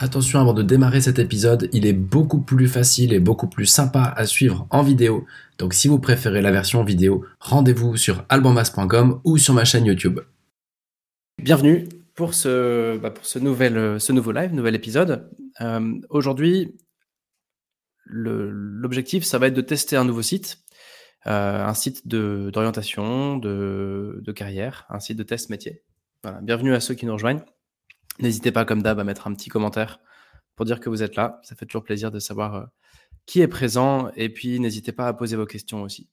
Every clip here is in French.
Attention avant de démarrer cet épisode, il est beaucoup plus facile et beaucoup plus sympa à suivre en vidéo. Donc si vous préférez la version vidéo, rendez-vous sur albanmas.com ou sur ma chaîne YouTube. Bienvenue pour ce, bah, nouveau live, nouvel épisode. Euh, Aujourd'hui, l'objectif, ça va être de tester un nouveau site, euh, un site d'orientation, de, carrière, un site de test métier. Bienvenue à ceux qui nous rejoignent. N'hésitez pas, comme d'hab, à mettre un petit commentaire pour dire que vous êtes là. Ça fait toujours plaisir de savoir euh, qui est présent. Et puis, n'hésitez pas à poser vos questions aussi.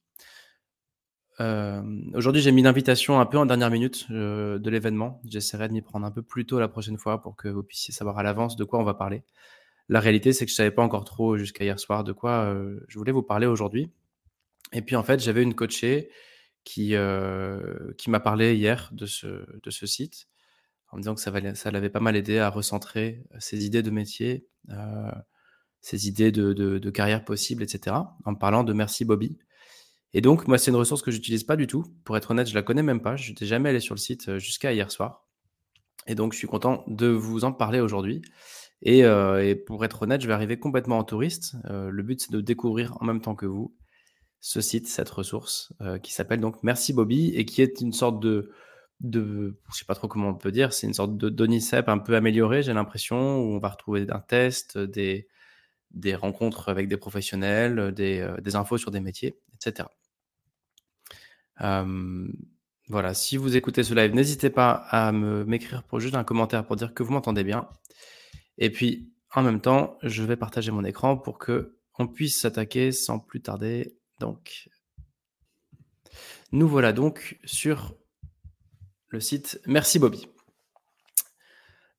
Euh, aujourd'hui, j'ai mis l'invitation un peu en dernière minute euh, de l'événement. J'essaierai de m'y prendre un peu plus tôt la prochaine fois pour que vous puissiez savoir à l'avance de quoi on va parler. La réalité, c'est que je ne savais pas encore trop jusqu'à hier soir de quoi je voulais vous parler aujourd'hui. Et puis, en fait, j'avais une coachée qui, m'a parlé hier de ce site en disant que ça, l'avait pas mal aidé à recentrer euh, ses idées de métier, euh, ses idées de, carrière possible, etc. En me parlant de Merci Bobby. Et donc, moi, c'est une ressource que j'utilise pas du tout. Pour être honnête, je la connais même pas. Je n'étais jamais allé sur le site euh, jusqu'à hier soir. Et donc, je suis content de vous en parler aujourd'hui. Et, pour être honnête, je vais arriver complètement en touriste. le but, c'est de découvrir en même temps que vous ce site, cette ressource qui s'appelle donc Merci Bobby et qui est une sorte de, de, je sais pas trop comment on peut dire, c'est une sorte de Donicep un peu amélioré, j'ai l'impression, où on va retrouver un test, des, des rencontres avec des professionnels, des, euh, des infos sur des métiers, etc. voilà, si vous écoutez ce live, n'hésitez pas à me m'écrire pour juste un commentaire pour dire que vous m'entendez bien. Et puis, en même temps, je vais partager mon écran pour que on puisse s'attaquer sans plus tarder. Donc, nous voilà donc sur le site Merci Bobby.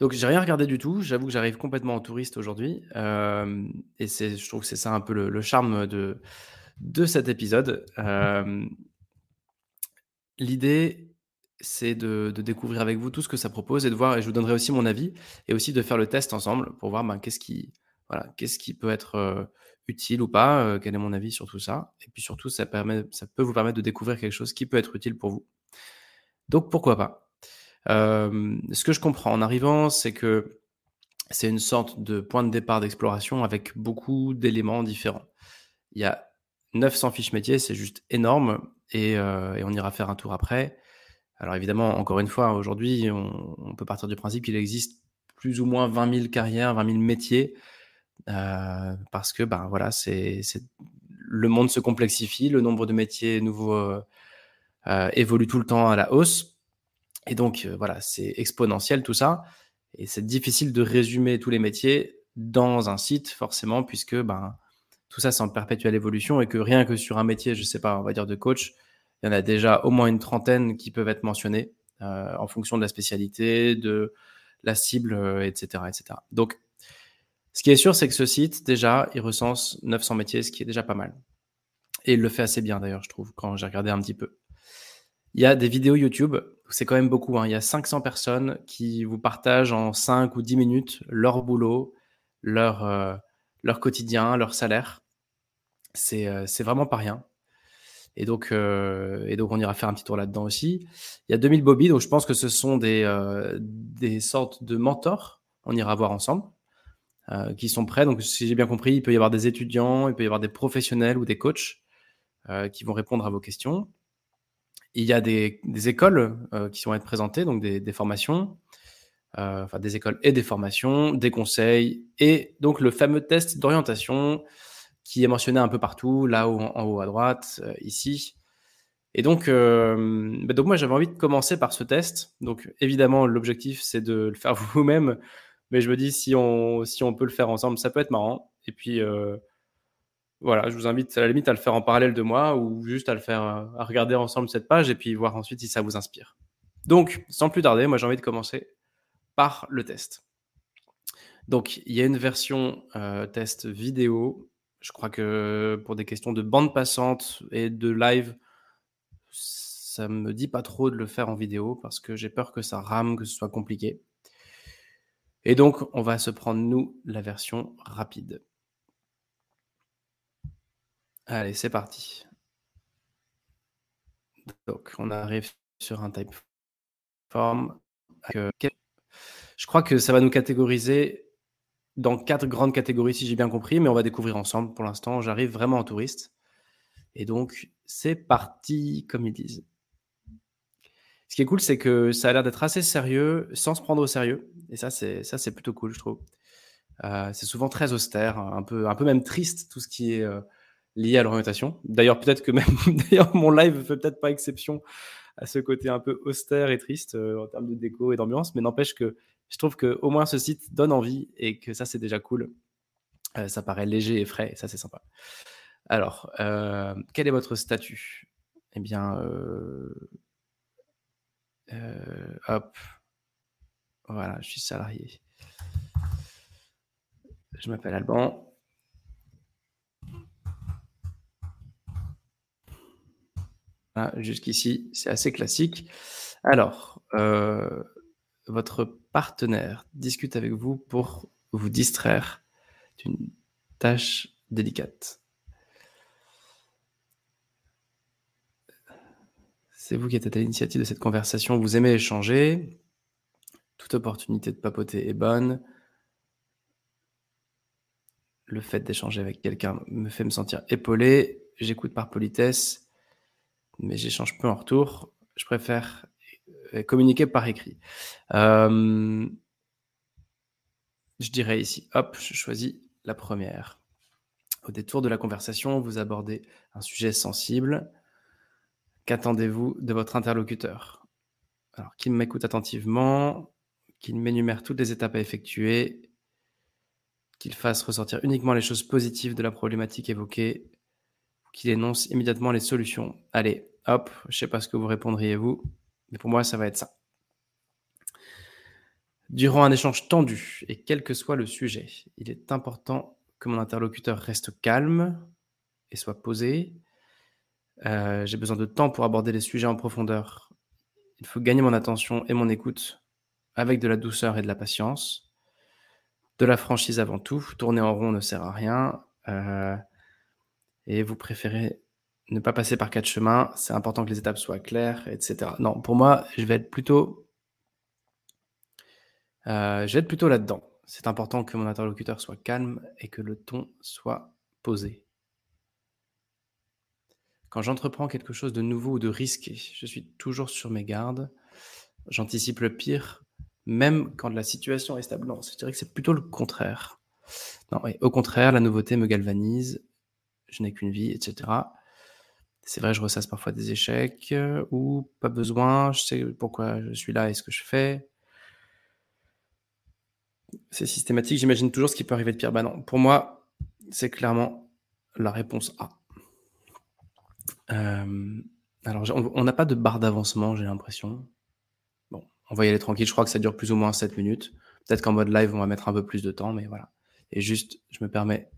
Donc j'ai rien regardé du tout. J'avoue que j'arrive complètement en touriste aujourd'hui, euh, et c'est, je trouve que c'est ça un peu le, charme de de cet épisode. Euh, l'idée, c'est de, découvrir avec vous tout ce que ça propose et de voir. Et je vous donnerai aussi mon avis et aussi de faire le test ensemble pour voir ben, qu'est-ce qui voilà qu'est-ce qui peut être euh, utile ou pas. quel est mon avis sur tout ça. Et puis surtout, ça permet ça peut vous permettre de découvrir quelque chose qui peut être utile pour vous. Donc pourquoi pas? Ce que je comprends en arrivant, c'est que c'est une sorte de point de départ d'exploration avec beaucoup d'éléments différents. Il y a 900 fiches métiers, c'est juste énorme et, on ira faire un tour après. Alors évidemment, encore une fois, aujourd'hui, on, peut partir du principe qu'il existe plus ou moins 20 000 carrières, 20 000 métiers, parce que ben voilà, c'est le monde se complexifie, le nombre de métiers nouveaux euh, évolue tout le temps à la hausse. Et donc, euh, voilà, c'est exponentiel tout ça. Et c'est difficile de résumer tous les métiers dans un site, forcément, puisque ben, tout ça, c'est en perpétuelle évolution et que rien que sur un métier, je sais pas, on va dire de coach, il y en a déjà au moins une trentaine qui peuvent être mentionnés euh, en fonction de la spécialité, de la cible, etc., etc. Donc, ce qui est sûr, c'est que ce site, déjà, il recense 900 métiers, ce qui est déjà pas mal. Et il le fait assez bien, d'ailleurs, je trouve, quand j'ai regardé un petit peu. Il y a des vidéos YouTube, c'est quand même beaucoup. Hein. Il y a 500 personnes qui vous partagent en 5 ou 10 minutes leur boulot, leur, euh, leur quotidien, leur salaire. Euh, c'est vraiment pas rien. Et donc, euh, et donc, on ira faire un petit tour là-dedans aussi. Il y a 2000 Bobby, donc je pense que ce sont des, des sortes de mentors. On ira voir ensemble. qui sont prêts. Donc, si j'ai bien compris, il peut y avoir des étudiants, il peut y avoir des professionnels ou des coachs qui vont répondre à vos questions. Il y a des, écoles euh, qui vont être présentées, donc des, formations, euh, enfin des écoles et des formations, des conseils, et donc le fameux test d'orientation qui est mentionné un peu partout, là en haut à droite, euh, ici. Et donc, bah donc moi j'avais envie de commencer par ce test. Donc évidemment l'objectif c'est de le faire vous-même, mais je me dis si on, si on peut le faire ensemble, ça peut être marrant. Et puis voilà, je vous invite à la limite à le faire en parallèle de moi ou juste à le faire, euh, à regarder ensemble cette page et puis voir ensuite si ça vous inspire. Donc, sans plus tarder, moi j'ai envie de commencer par le test. Donc, il y a une version euh, test vidéo Je crois que pour des questions de bande passante et de live, ça me dit pas trop de le faire en vidéo parce que j'ai peur que ça rame, que ce soit compliqué. Et donc, on va se prendre, nous, la version rapide. Allez, c'est parti. Donc, on arrive sur un type form. Euh, je crois que ça va nous catégoriser dans quatre grandes catégories, si j'ai bien compris, mais on va découvrir ensemble pour l'instant. J'arrive vraiment en touriste. Et donc, c'est parti, comme ils disent. Ce qui est cool, c'est que ça a l'air d'être assez sérieux, sans se prendre au sérieux. Et ça, c'est ça, c'est plutôt cool, je trouve. Euh, c'est souvent très austère, un peu, un peu même triste, tout ce qui est euh, lié à l'orientation. D'ailleurs, peut-être que même, d'ailleurs, mon live fait peut-être pas exception à ce côté un peu austère et triste euh, en termes de déco et d'ambiance, mais n'empêche que je trouve que au moins ce site donne envie et que ça, c'est déjà cool. ça paraît léger et frais, et ça, c'est sympa. Alors, quel est votre statut? Eh bien, euh, hop. Voilà, je suis salarié. Je m'appelle Alban. Jusqu'ici, c'est assez classique. Alors, euh, votre partenaire discute avec vous pour vous distraire d'une tâche délicate. C'est vous qui êtes à l'initiative de cette conversation. Vous aimez échanger. Toute opportunité de papoter est bonne. Le fait d'échanger avec quelqu'un me fait me sentir épaulé. J'écoute par politesse, mais j'échange peu en retour. Je préfère euh, communiquer par écrit. Euh, je dirais ici, hop, je choisis la première. Au détour de la conversation, vous abordez un sujet sensible. Qu'attendez-vous de votre interlocuteur? Alors, qu'il m'écoute attentivement, qu'il m'énumère toutes les étapes à effectuer, qu'il fasse ressortir uniquement les choses positives de la problématique évoquée, qu'il énonce immédiatement les solutions. Allez, hop, je ne sais pas ce que vous répondriez vous, mais pour moi, ça va être ça. Durant un échange tendu, et quel que soit le sujet, il est important que mon interlocuteur reste calme et soit posé, euh, j'ai besoin de temps pour aborder les sujets en profondeur. Il faut gagner mon attention et mon écoute avec de la douceur et de la patience. De la franchise avant tout. Tourner en rond ne sert à rien. Euh, et vous préférez ne pas passer par quatre chemins. C'est important que les étapes soient claires, etc. Non, pour moi, je vais être plutôt, euh, plutôt là-dedans. C'est important que mon interlocuteur soit calme et que le ton soit posé. Quand j'entreprends quelque chose de nouveau ou de risqué, je suis toujours sur mes gardes. J'anticipe le pire, même quand la situation est stable. Non, je dirais que c'est plutôt le contraire. Non, au contraire, la nouveauté me galvanise. Je n'ai qu'une vie, etc. C'est vrai, je ressasse parfois des échecs euh, ou pas besoin. Je sais pourquoi je suis là et ce que je fais. C'est systématique. J'imagine toujours ce qui peut arriver de pire. Bah non, pour moi, c'est clairement la réponse A. Euh, alors, on n'a pas de barre d'avancement, j'ai l'impression. Bon, on va y aller tranquille. Je crois que ça dure plus ou moins 7 minutes. Peut-être qu'en mode live, on va mettre un peu plus de temps, mais voilà. Et juste, je me permets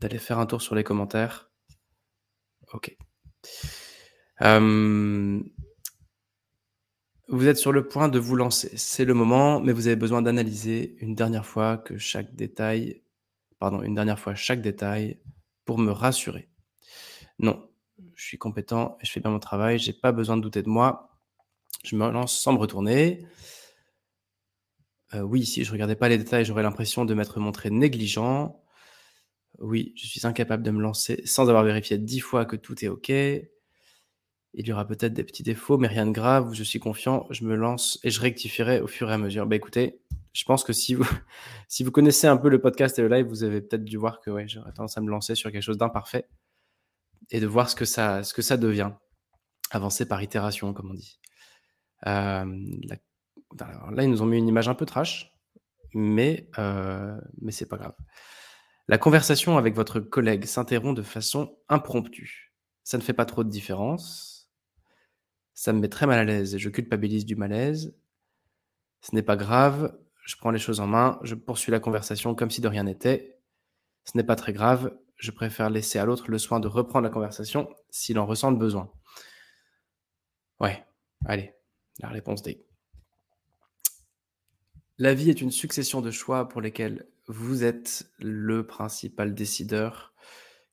d'aller faire un tour sur les commentaires. Ok. Vous êtes sur le point de vous lancer. C'est le moment, mais vous avez besoin d'analyser une dernière fois que chaque détail, pardon, une dernière fois chaque détail pour me rassurer. Non, je suis compétent et je fais bien mon travail, j'ai pas besoin de douter de moi. Je me lance sans me retourner. Euh, oui, si je regardais pas les détails, j'aurais l'impression de m'être montré négligent. Oui, je suis incapable de me lancer sans avoir vérifié dix fois que tout est OK. Il y aura peut-être des petits défauts, mais rien de grave. Je suis confiant, je me lance et je rectifierai au fur et à mesure. Bah écoutez, je pense que si vous, connaissez un peu le podcast et le live, vous avez peut-être dû voir que ouais, j'aurais tendance à me lancer sur quelque chose d'imparfait et de voir ce que ça, ce que ça devient. Avancer par itération, comme on dit. Euh, là, ils nous ont mis une image un peu trash, mais, euh, mais c'est pas grave. La conversation avec votre collègue s'interrompt de façon impromptue. Ça ne fait pas trop de différence. Ça me met très mal à l'aise et je culpabilise du malaise. Ce n'est pas grave, je prends les choses en main, je poursuis la conversation comme si de rien n'était. Ce n'est pas très grave, je préfère laisser à l'autre le soin de reprendre la conversation s'il en ressent le besoin. Ouais, allez, la réponse D. La vie est une succession de choix pour lesquels vous êtes le principal décideur.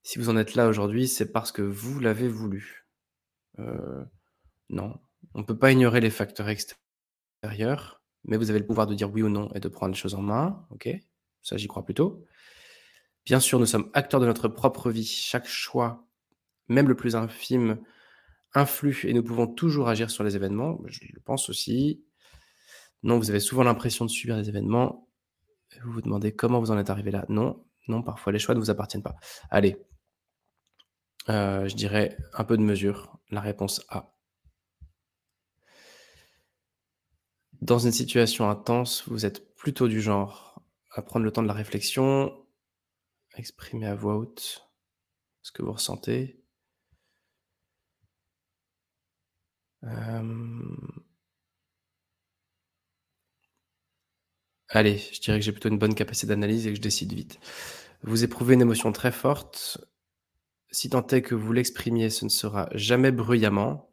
Si vous en êtes là aujourd'hui, c'est parce que vous l'avez voulu. Euh, non, on ne peut pas ignorer les facteurs extérieurs, mais vous avez le pouvoir de dire oui ou non et de prendre les choses en main. Ok, ça j'y crois plutôt. Bien sûr, nous sommes acteurs de notre propre vie. Chaque choix, même le plus infime, influe et nous pouvons toujours agir sur les événements. Je le pense aussi. Non, vous avez souvent l'impression de subir les événements. Vous vous demandez comment vous en êtes arrivé là. Non, non, parfois les choix ne vous appartiennent pas. Allez, euh, je dirais un peu de mesure. La réponse A. Dans une situation intense, vous êtes plutôt du genre à prendre le temps de la réflexion, exprimer à voix haute ce que vous ressentez. Euh, Allez, je dirais que j'ai plutôt une bonne capacité d'analyse et que je décide vite. Vous éprouvez une émotion très forte. Si tant est que vous l'exprimiez, ce ne sera jamais bruyamment.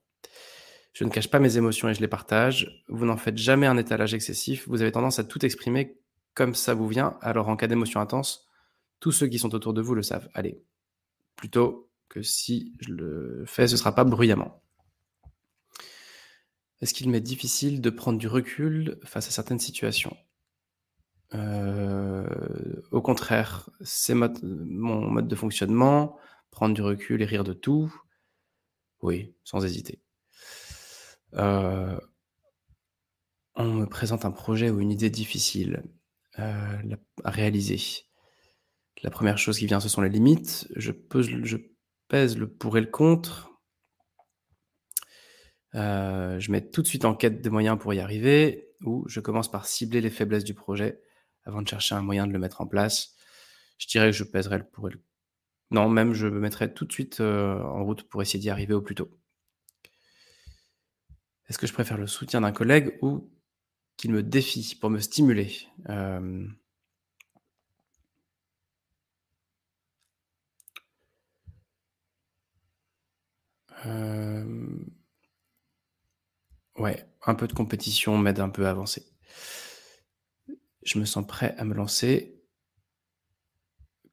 Je ne cache pas mes émotions et je les partage. Vous n'en faites jamais un étalage excessif. Vous avez tendance à tout exprimer comme ça vous vient. Alors en cas d'émotion intense, tous ceux qui sont autour de vous le savent. Allez, plutôt que si je le fais, ce ne sera pas bruyamment. Est-ce qu'il m'est difficile de prendre du recul face à certaines situations? Au contraire, c'est mon mode de fonctionnement, prendre du recul et rire de tout. Oui, sans hésiter. Euh, on me présente un projet ou une idée difficile euh, à réaliser. La première chose qui vient, ce sont les limites. Je pèse le pour et le contre. je mets tout de suite en quête des moyens pour y arriver, ou je commence par cibler les faiblesses du projet avant de chercher un moyen de le mettre en place. Je dirais que je pèserais le pour le... Non, même je me mettrais tout de suite euh, en route pour essayer d'y arriver au plus tôt. Est-ce que je préfère le soutien d'un collègue ou qu'il me défie pour me stimuler euh, euh, Ouais, un peu de compétition m'aide un peu à avancer. Je me sens prêt à me lancer.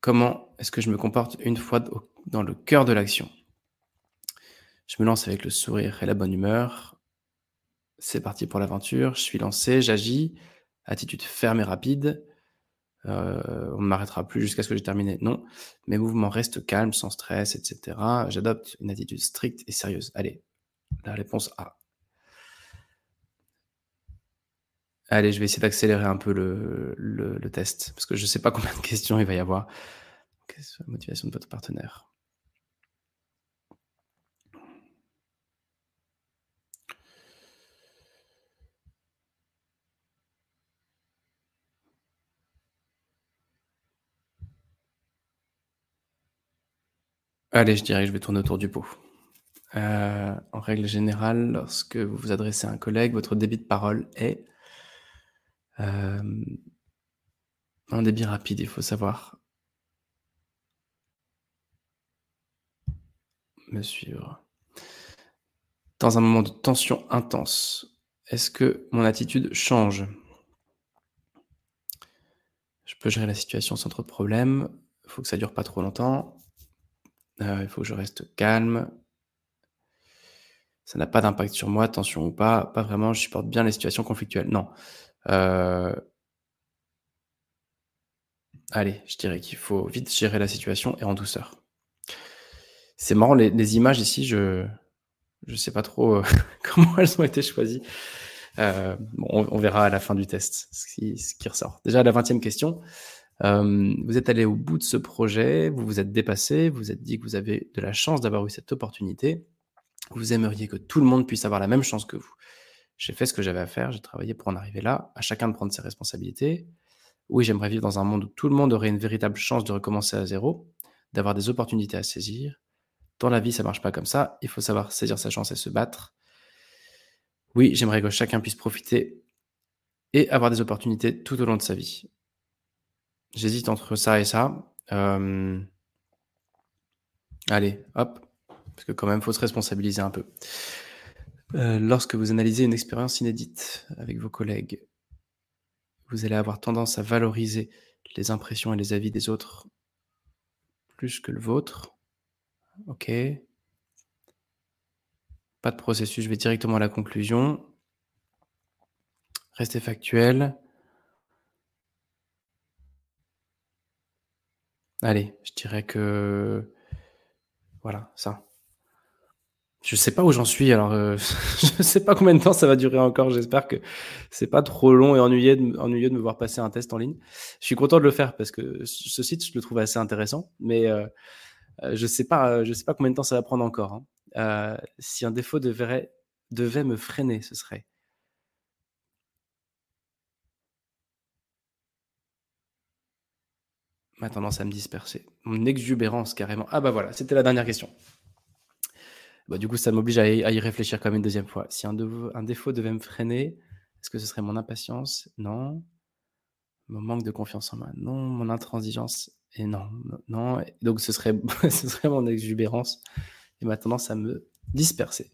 Comment est-ce que je me comporte une fois dans le cœur de l'action? Je me lance avec le sourire et la bonne humeur. C'est parti pour l'aventure. Je suis lancé, j'agis. Attitude ferme et rapide. Euh, on ne m'arrêtera plus jusqu'à ce que j'ai terminé. Non. Mes mouvements restent calmes, sans stress, etc. J'adopte une attitude stricte et sérieuse. Allez, la réponse A. Allez, je vais essayer d'accélérer un peu le, test, parce que je ne sais pas combien de questions il va y avoir. Quelle est la motivation de votre partenaire Allez, je dirais que je vais tourner autour du pot. Euh, en règle générale, lorsque vous vous adressez à un collègue, votre débit de parole est un débit rapide, il faut savoir me suivre. Dans un moment de tension intense, est-ce que mon attitude change? Je peux gérer la situation sans trop de problèmes. Il faut que ça dure pas trop longtemps. Euh, il faut que je reste calme. Ça n'a pas d'impact sur moi, tension ou pas. Pas vraiment, je supporte bien les situations conflictuelles. Non. Euh, allez, je dirais qu'il faut vite gérer la situation et en douceur. C'est marrant, les, images ici, je ne sais pas trop euh, comment elles ont été choisies. Euh, on, verra à la fin du test ce qui, ressort. Déjà, la vingtième question. vous êtes allé au bout de ce projet, vous vous êtes dépassé, vous vous êtes dit que vous avez de la chance d'avoir eu cette opportunité. Vous aimeriez que tout le monde puisse avoir la même chance que vous. J'ai fait ce que j'avais à faire, j'ai travaillé pour en arriver là, à chacun de prendre ses responsabilités. Oui, j'aimerais vivre dans un monde où tout le monde aurait une véritable chance de recommencer à zéro, d'avoir des opportunités à saisir. Dans la vie, ça marche pas comme ça. Il faut savoir saisir sa chance et se battre. Oui, j'aimerais que chacun puisse profiter et avoir des opportunités tout au long de sa vie. J'hésite entre ça et ça. Euh, Allez, hop, parce que quand même, faut se responsabiliser un peu. Heu, lorsque vous analysez une expérience inédite avec vos collègues vous allez avoir tendance à valoriser les impressions et les avis des autres plus que le vôtre. OK. Pas de processus, je vais directement à la conclusion. Restez factuel. Allez, je dirais que voilà, ça. Je sais pas où j'en suis alors, heu, je sais pas combien de temps ça va durer encore. J'espère que c'est pas trop long et ennuyeux de me voir passer un test en ligne. Je suis content de le faire parce que ce site, je le trouve assez intéressant, mais heu heu, je sais pas, heu, je sais pas combien de temps ça va prendre encore, hein. Si un défaut devrait devait me freiner, ce serait ma tendance à me disperser, mon exubérance carrément. Ah bah voilà, c'était la dernière question. Bah, du coup, ça m'oblige à à y réfléchir quand même une 2e fois. Si un défaut devait me freiner, est-ce que ce serait mon impatience? Non. Mon manque de confiance en moi? Non. Mon intransigeance? Et non, non, donc ce serait mon exubérance et ma tendance à me disperser.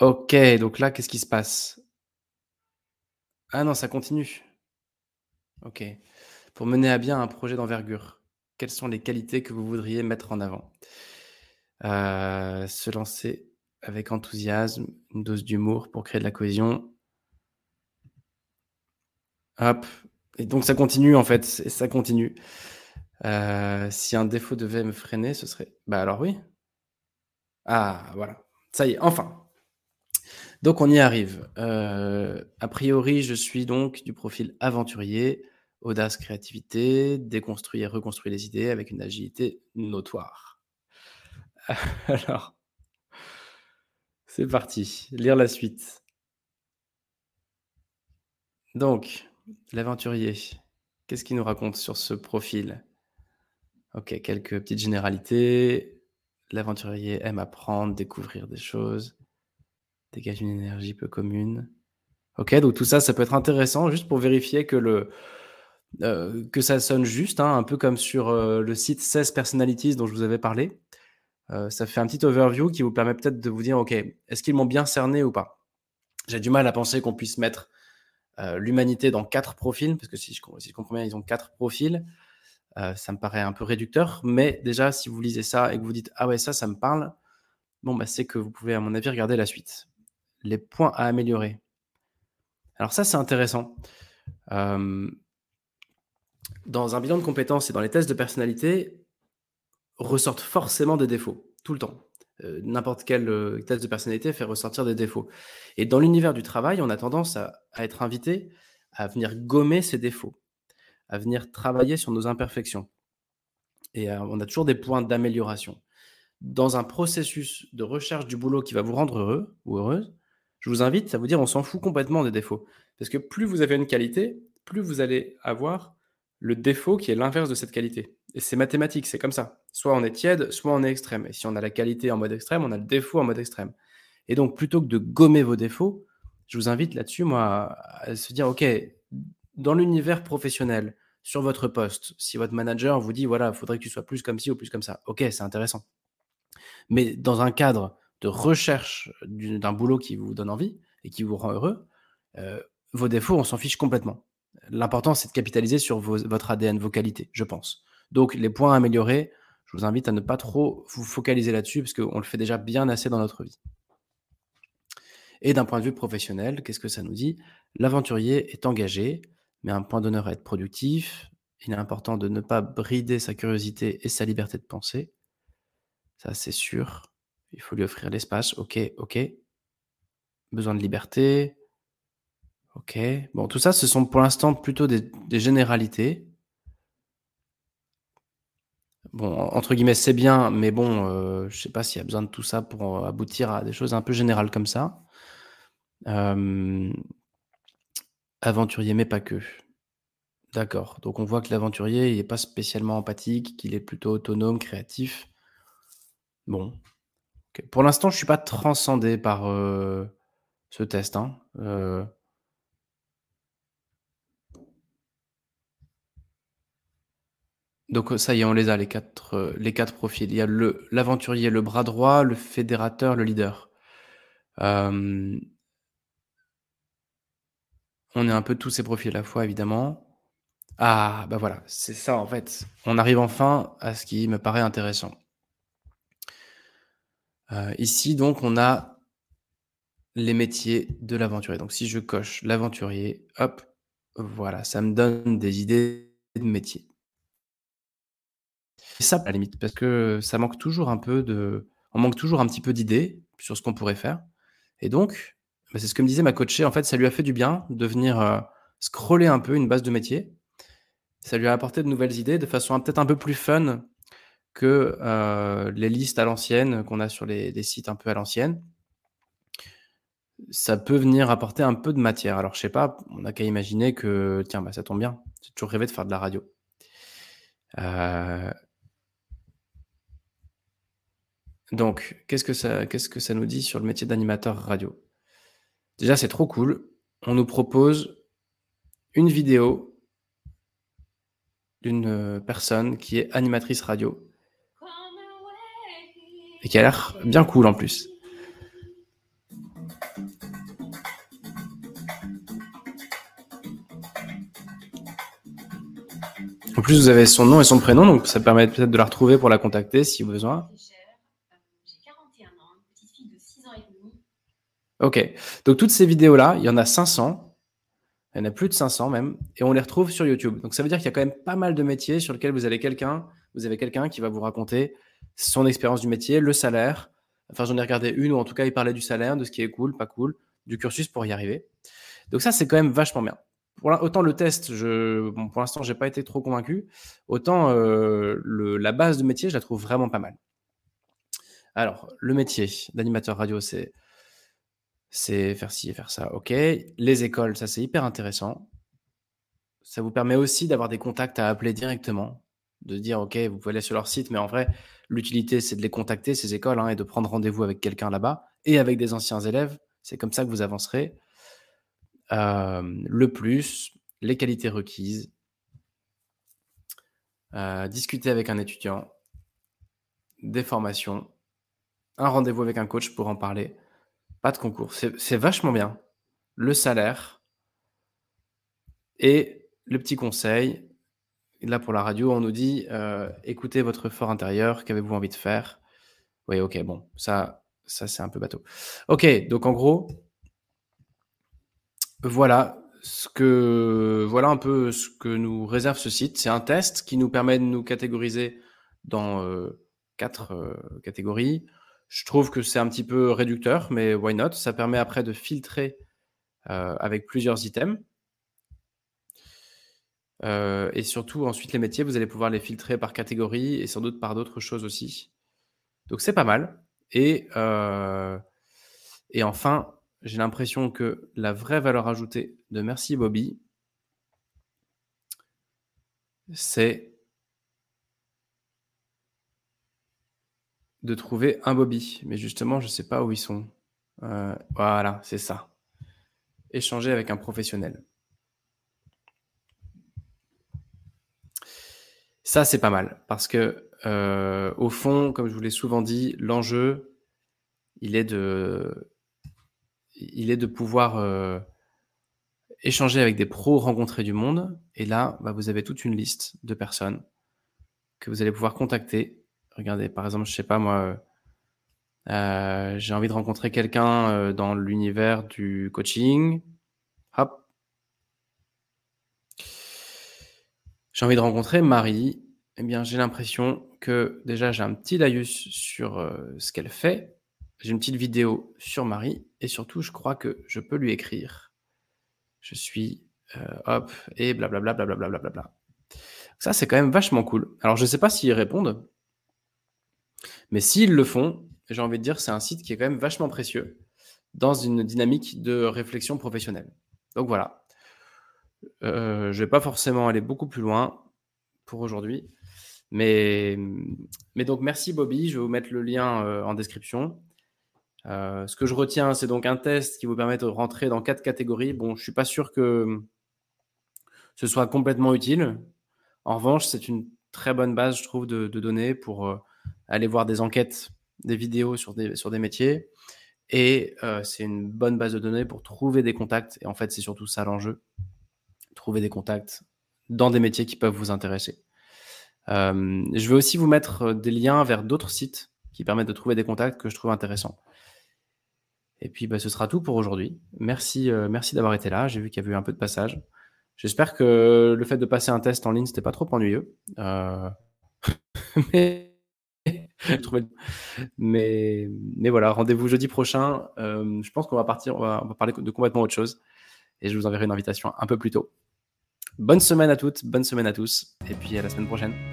OK, donc là, qu'est-ce qui se passe? Ah non, ça continue? OK. Pour mener à bien un projet d'envergure, quelles sont les qualités que vous voudriez mettre en avant? Heu, se lancer avec enthousiasme, une dose d'humour pour créer de la cohésion. Hop et donc ça continue en fait, c ça continue. Heu, si un défaut devait me freiner, ce serait bah, alors oui. Ah voilà, ça y est, enfin! Donc on y arrive. Heu, a priori, je suis donc du profil aventurier, audace, créativité, déconstruit et reconstruit les idées avec une agilité notoire. Alors c'est parti, lire la suite. Donc l'aventurier, qu'est-ce qu'il nous raconte sur ce profil? OK, quelques petites généralités. L'aventurier aime apprendre, découvrir des choses, dégage une énergie peu commune. OK, donc tout ça, ça peut être intéressant juste pour vérifier que que ça sonne juste, hein, un peu comme sur, heu, le site 16 Personalities dont je vous avais parlé. Heu, ça fait un petit overview qui vous permet peut-être de vous dire: «OK, est-ce qu'ils m'ont bien cerné ou pas?» j'ai du mal à penser qu'on puisse mettre, heu, l'humanité dans 4 profils parce que si je comprends bien, ils ont 4 profils. Heu, ça me paraît un peu réducteur, mais déjà si vous lisez ça et que vous dites: «Ah ouais, ça, ça me parle», bon, bah, c'est que vous pouvez, à mon avis, regarder la suite. Les points à améliorer. Alors ça, c'est intéressant. Dans un bilan de compétences et dans les tests de personnalité ressortent forcément des défauts, tout le temps. Heu, n'importe quel, heu, test de personnalité fait ressortir des défauts et dans l'univers du travail, on a tendance à être invité à venir gommer ces défauts, à venir travailler sur nos imperfections et heu, on a toujours des points d'amélioration. Dans un processus de recherche du boulot qui va vous rendre heureux ou heureuse, je vous invite à vous dire: «On s'en fout complètement des défauts». Parce que plus vous avez une qualité, plus vous allez avoir le défaut qui est l'inverse de cette qualité c'est mathématique, c'est comme ça. Soit on est tiède, soit on est extrême et si on a la qualité en mode extrême, on a le défaut en mode extrême et donc plutôt que de gommer vos défauts, je vous invite là-dessus, moi, à se dire: «OK, dans l'univers professionnel, sur votre poste, si votre manager vous dit: «Voilà, faudrait que tu sois plus comme ci ou plus comme ça», OK, c'est intéressant. Mais dans un cadre de recherche d'un boulot qui vous donne envie et qui vous rend heureux, heu, vos défauts, on s'en fiche complètement. L'important, c'est de capitaliser sur votre ADN, vos qualités, je pense. Donc les points à améliorer, je vous invite à ne pas trop vous focaliser là-dessus parce qu'on le fait déjà bien assez dans notre vie. Et d'un point de vue professionnel, qu'est-ce que ça nous dit? L'aventurier est engagé, met un point d'honneur à être productif. Il est important de ne pas brider sa curiosité et sa liberté de penser. Ça, c'est sûr. Il faut lui offrir l'espace. OK, OK. Besoin de liberté. OK. Bon, tout ça, ce sont pour l'instant plutôt des généralités. Bon, en entre guillemets, «c'est bien», mais bon, heu, je sais pas s'il y a besoin de tout ça pour, heu, aboutir à des choses un peu générales comme ça. Hem aventurier, mais pas que. D'accord, donc on voit que l'aventurier, il est pas spécialement empathique, qu'il est plutôt autonome, créatif. Bon. Pour l'instant, je suis pas transcendé par, heu, ce test, hein, Donc ça y est, on les a les 4, les 4 profils. Il y a le l'aventurier, le bras droit, le fédérateur, le leader. Hem on est un peu tous ces profils à la fois évidemment. Ah, bah, voilà, c'est ça en fait. On arrive enfin à ce qui me paraît intéressant. Ici donc on a les métiers de l'aventurier. Donc si je coche l'aventurier, hop, voilà, ça me donne des idées de métiers. Et ça, à la limite, parce que ça manque toujours un peu de on manque toujours un petit peu d'idées sur ce qu'on pourrait faire et donc, bah, c'est ce que me disait ma coachée, en fait, ça lui a fait du bien de venir, heu, scroller un peu une base de métiers. Ça lui a apporté de nouvelles idées de façon peut-être un peu plus fun que, heu, les listes à l'ancienne qu'on a sur les sites un peu à l'ancienne. Ça peut venir apporter un peu de matière. Alors je sais pas, on a qu'à imaginer que tiens, bah, ça tombe bien, j'ai toujours rêvé de faire de la radio. Heu donc qu'est-ce que ça nous dit sur le métier d'animateur radio? Déjà, c'est trop cool. On nous propose une vidéo d'une, heu, personne qui est animatrice radio et qui a l'air bien cool en plus. En plus, vous avez son nom et son prénom, donc ça permet peut-être de la retrouver pour la contacter si besoin. OK. Donc toutes ces vidéos-là, il y en a 500. Il y en a plus de 500 même et on les retrouve sur YouTube. Donc ça veut dire qu'il y a quand même pas mal de métiers sur lesquels vous avez quelqu'un vous avez quelqu'un qui va vous raconter son expérience du métier, le salaire. Enfin, j'en ai regardé une où en tout cas il parlait du salaire, de ce qui est cool, pas cool, du cursus pour y arriver. Donc ça, c'est quand même vachement bien. Pour autant le test, je pour l'instant, j'ai pas été trop convaincu. Autant, le la base de métier, je la trouve vraiment pas mal. Alors, le métier d'animateur radio, c'est c'est faire ci et faire ça, OK. Les écoles, ça, c'est hyper intéressant. Ça vous permet aussi d'avoir des contacts à appeler directement, de dire: «OK, vous pouvez aller sur leur site», mais en vrai, l'utilité, c'est de les contacter, ces écoles, hein et de prendre rendez-vous avec quelqu'un là-bas et avec des anciens élèves. C'est comme ça que vous avancerez. Hem, le plus, les qualités requises heu, discuter avec un étudiant, des formations, un rendez-vous avec un coach pour en parler. Pas de concours, c'est vachement bien. Le salaire et le petit conseil, là pour la radio, on nous dit, heu: «Écoutez votre fort intérieur, qu'avez-vous envie de faire?» oui, OK, bon, ça ça c'est un peu bateau. OK, donc en gros voilà ce que un peu ce que nous réserve ce site. C'est un test qui nous permet de nous catégoriser dans, heu, 4, heu, catégories. Je trouve que c'est un petit peu réducteur, mais why not? Ça permet après de filtrer, heu, avec plusieurs items. Heu et surtout ensuite les métiers, vous allez pouvoir les filtrer par catégorie et sans doute par d'autres choses aussi. Donc c'est pas mal et heu et enfin, j'ai l'impression que la vraie valeur ajoutée de Merci Bobby c'est de trouver un Bobby. Mais justement, je sais pas où ils sont. Heu, voilà, c'est ça. Échanger avec un professionnel. Ça, c'est pas mal parce que, heu, au fond, comme je vous l'ai souvent dit, l'enjeu, il est de pouvoir, heu, échanger avec des pros rencontrés du monde et là, bah, vous avez toute une liste de personnes que vous allez pouvoir contacter. Regardez, par exemple, je sais pas moi, heu heu, j'ai envie de rencontrer quelqu'un, heu, dans l'univers du coaching. Hop. J'ai envie de rencontrer Marie. Eh bien, j'ai l'impression que déjà j'ai un petit laïus sur, ce qu'elle fait. J'ai une petite vidéo sur Marie et surtout je crois que je peux lui écrire. Je suis, hop et blablabla. Ça, c'est quand même vachement cool. Alors je sais pas s'ils répondent mais s'ils le font, j'ai envie de dire, c'est un site qui est quand même vachement précieux dans une dynamique de réflexion professionnelle. Donc voilà. Heu, je vais pas forcément aller beaucoup plus loin pour aujourd'hui. Mais donc merci Bobby, je vais vous mettre le lien, heu, en description. Heu, ce que je retiens, c'est donc un test qui vous permet de rentrer dans 4 catégories. Bon, je suis pas sûr que ce soit complètement utile. En revanche, c'est une très bonne base, je trouve, de, données pour euh, aller voir des enquêtes, des vidéos sur des, sur des métiers. Et euh, c'est une bonne base de données pour trouver des contacts. Et en fait, c'est surtout ça l'enjeu. Trouver des contacts dans des métiers qui peuvent vous intéresser. Euh, je vais aussi vous mettre des liens vers d'autres sites qui permettent de trouver des contacts que je trouve intéressants. Et puis, bah, ce sera tout pour aujourd'hui. Merci, merci d'avoir été là. J'ai vu qu'il y avait eu un peu de passage. J'espère que le fait de passer un test en ligne, c'était pas trop ennuyeux. Euh, mais... voilà, rendez-vous jeudi prochain. Euh, je pense qu'on va partir, on va, parler de complètement autre chose. Et je vous enverrai une invitation un peu plus tôt. Bonne semaine à toutes, bonne semaine à tous, et puis à la semaine prochaine.